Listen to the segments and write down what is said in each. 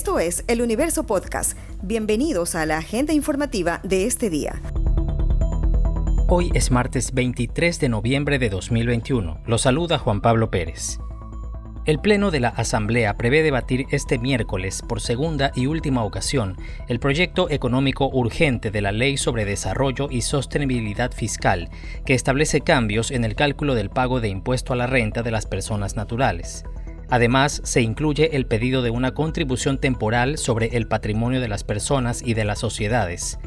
Esto es El Universo Podcast. Bienvenidos a la agenda informativa de este día. Hoy es martes 23 de noviembre de 2021. Lo saluda Juan Pablo Pérez. El Pleno de la Asamblea prevé debatir este miércoles, por segunda y última ocasión, el proyecto económico urgente de la Ley sobre Desarrollo y Sostenibilidad Fiscal, que establece cambios en el cálculo del pago de impuesto a la renta de las personas naturales. Además, se incluye el pedido de una contribución temporal sobre el patrimonio de las personas y de las sociedades.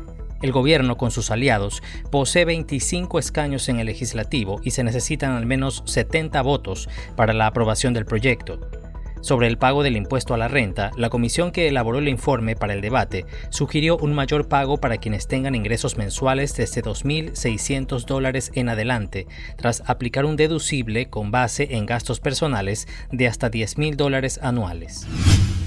El gobierno, con sus aliados, posee 25 escaños en el legislativo y se necesitan al menos 70 votos para la aprobación del proyecto. Sobre el pago del impuesto a la renta, la comisión que elaboró el informe para el debate sugirió un mayor pago para quienes tengan ingresos mensuales desde 2.600 dólares en adelante, tras aplicar un deducible con base en gastos personales de hasta 10.000 dólares anuales.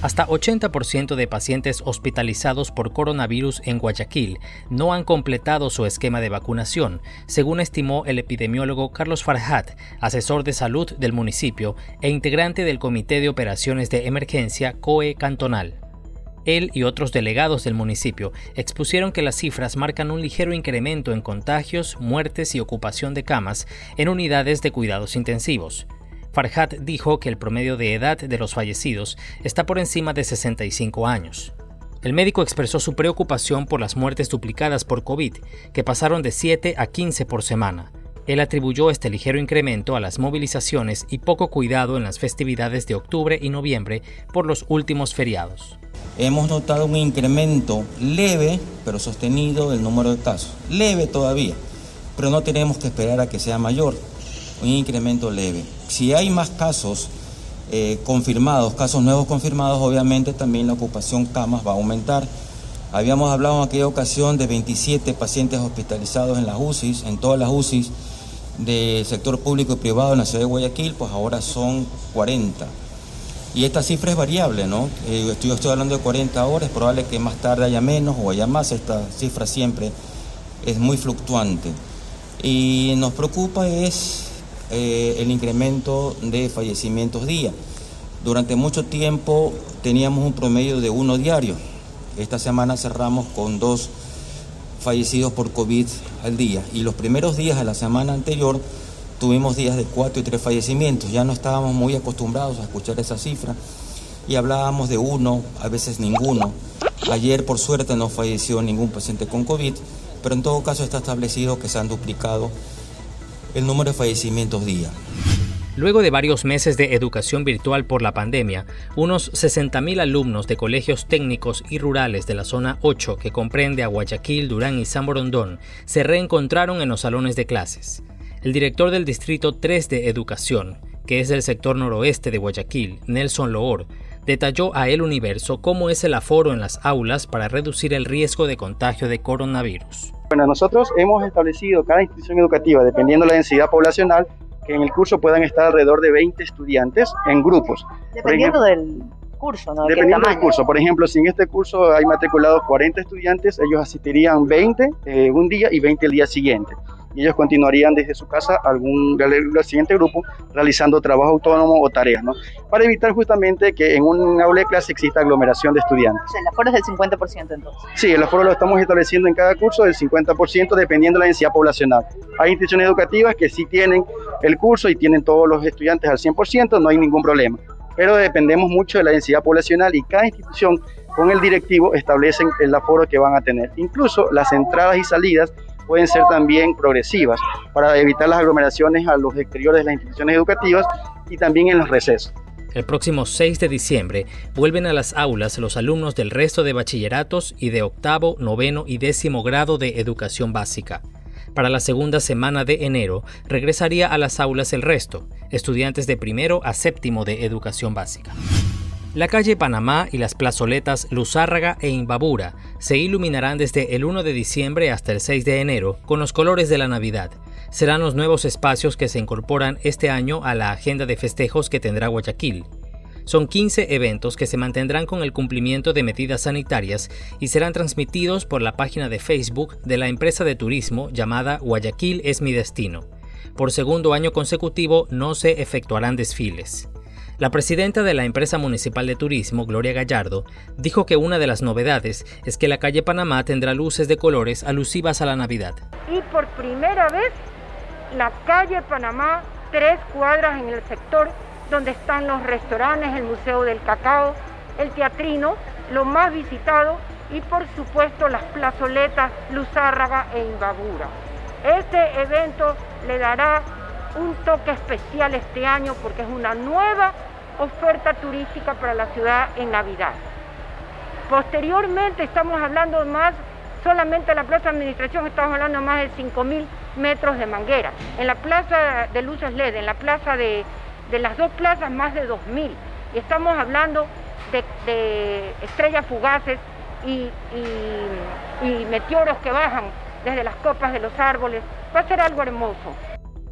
Hasta 80% de pacientes hospitalizados por coronavirus en Guayaquil no han completado su esquema de vacunación, según estimó el epidemiólogo Carlos Farhat, asesor de salud del municipio e integrante del Comité de Operaciones de Emergencia COE Cantonal. Él y otros delegados del municipio expusieron que las cifras marcan un ligero incremento en contagios, muertes y ocupación de camas en unidades de cuidados intensivos. Farhat dijo que el promedio de edad de los fallecidos está por encima de 65 años. El médico expresó su preocupación por las muertes duplicadas por COVID, que pasaron de 7 a 15 por semana. Él atribuyó este ligero incremento a las movilizaciones y poco cuidado en las festividades de octubre y noviembre por los últimos feriados. Hemos notado un incremento leve pero sostenido del número de casos. Leve todavía, pero no tenemos que esperar a que sea mayor un incremento leve. Si hay más casos eh, confirmados, casos nuevos confirmados, obviamente también la ocupación camas va a aumentar. Habíamos hablado en aquella ocasión de 27 pacientes hospitalizados en las UCIs, en todas las UCIs del sector público y privado en la ciudad de Guayaquil, pues ahora son 40. Y esta cifra es variable, ¿no? Eh, estoy, estoy hablando de 40 horas, es probable que más tarde haya menos o haya más, esta cifra siempre es muy fluctuante. Y nos preocupa es eh, el incremento de fallecimientos día. Durante mucho tiempo teníamos un promedio de uno diario. Esta semana cerramos con dos fallecidos por COVID al día. Y los primeros días de la semana anterior tuvimos días de cuatro y tres fallecimientos. Ya no estábamos muy acostumbrados a escuchar esa cifra y hablábamos de uno, a veces ninguno. Ayer, por suerte, no falleció ningún paciente con COVID, pero en todo caso está establecido que se han duplicado el número de fallecimientos día. Luego de varios meses de educación virtual por la pandemia, unos 60.000 alumnos de colegios técnicos y rurales de la zona 8, que comprende a Guayaquil, Durán y San Borondón, se reencontraron en los salones de clases. El director del Distrito 3 de Educación, que es del sector noroeste de Guayaquil, Nelson Loor, detalló a El Universo cómo es el aforo en las aulas para reducir el riesgo de contagio de coronavirus. Bueno, nosotros hemos establecido cada institución educativa, dependiendo de la densidad poblacional, que en el curso puedan estar alrededor de 20 estudiantes en grupos. Dependiendo del curso, ¿no? Dependiendo del curso. Por ejemplo, si en este curso hay matriculados 40 estudiantes, ellos asistirían 20 eh, un día y 20 el día siguiente y ellos continuarían desde su casa algún el siguiente grupo realizando trabajo autónomo o tareas, ¿no? Para evitar justamente que en un aula de clase exista aglomeración de estudiantes. O sea, el aforo es del 50% entonces. Sí, el aforo lo estamos estableciendo en cada curso del 50% dependiendo de la densidad poblacional. Hay instituciones educativas que sí tienen el curso y tienen todos los estudiantes al 100%, no hay ningún problema. Pero dependemos mucho de la densidad poblacional y cada institución con el directivo establecen el aforo que van a tener. Incluso las entradas y salidas pueden ser también progresivas para evitar las aglomeraciones a los exteriores de las instituciones educativas y también en los recesos. El próximo 6 de diciembre vuelven a las aulas los alumnos del resto de bachilleratos y de octavo, noveno y décimo grado de educación básica. Para la segunda semana de enero regresaría a las aulas el resto, estudiantes de primero a séptimo de educación básica. La calle Panamá y las plazoletas Luzárraga e Imbabura se iluminarán desde el 1 de diciembre hasta el 6 de enero con los colores de la Navidad. Serán los nuevos espacios que se incorporan este año a la agenda de festejos que tendrá Guayaquil. Son 15 eventos que se mantendrán con el cumplimiento de medidas sanitarias y serán transmitidos por la página de Facebook de la empresa de turismo llamada Guayaquil es mi destino. Por segundo año consecutivo no se efectuarán desfiles. La presidenta de la empresa municipal de turismo, Gloria Gallardo, dijo que una de las novedades es que la calle Panamá tendrá luces de colores alusivas a la Navidad. Y por primera vez, la calle Panamá, tres cuadras en el sector donde están los restaurantes, el Museo del Cacao, el Teatrino, lo más visitado, y por supuesto las plazoletas Luzárraga e Imbabura. Este evento le dará un toque especial este año porque es una nueva oferta turística para la ciudad en Navidad. Posteriormente estamos hablando más, solamente en la plaza de administración estamos hablando más de 5.000 metros de manguera. En la plaza de luces LED, en la plaza de, las dos plazas más de 2.000. Y estamos hablando de, estrellas fugaces y meteoros que bajan desde las copas de los árboles. Va a ser algo hermoso.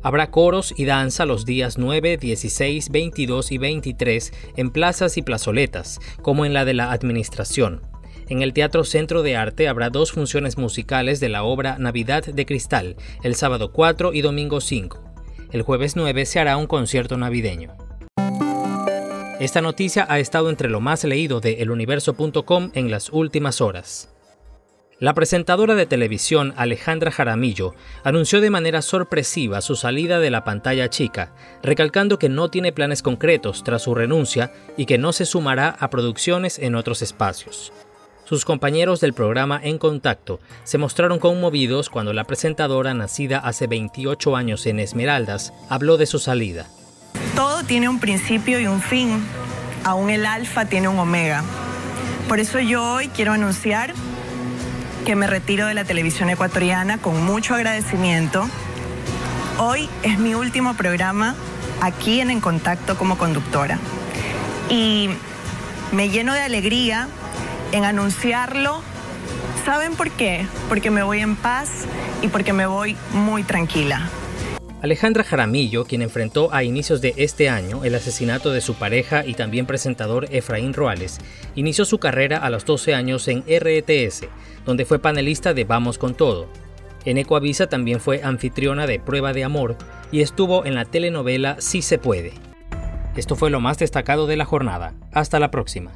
Habrá coros y danza los días 9, 16, 22 y 23 en plazas y plazoletas, como en la de la Administración. En el Teatro Centro de Arte habrá dos funciones musicales de la obra Navidad de Cristal, el sábado 4 y domingo 5. El jueves 9 se hará un concierto navideño. Esta noticia ha estado entre lo más leído de eluniverso.com en las últimas horas. La presentadora de televisión Alejandra Jaramillo anunció de manera sorpresiva su salida de la pantalla chica, recalcando que no tiene planes concretos tras su renuncia y que no se sumará a producciones en otros espacios. Sus compañeros del programa En Contacto se mostraron conmovidos cuando la presentadora, nacida hace 28 años en Esmeraldas, habló de su salida. Todo tiene un principio y un fin, aún el alfa tiene un omega. Por eso yo hoy quiero anunciar que me retiro de la televisión ecuatoriana con mucho agradecimiento. Hoy es mi último programa aquí en En Contacto como conductora. Y me lleno de alegría en anunciarlo. ¿Saben por qué? Porque me voy en paz y porque me voy muy tranquila. Alejandra Jaramillo, quien enfrentó a inicios de este año el asesinato de su pareja y también presentador Efraín Roales, inició su carrera a los 12 años en RTS, donde fue panelista de Vamos con Todo. En Ecoavisa también fue anfitriona de Prueba de Amor y estuvo en la telenovela Sí se puede. Esto fue lo más destacado de la jornada. Hasta la próxima.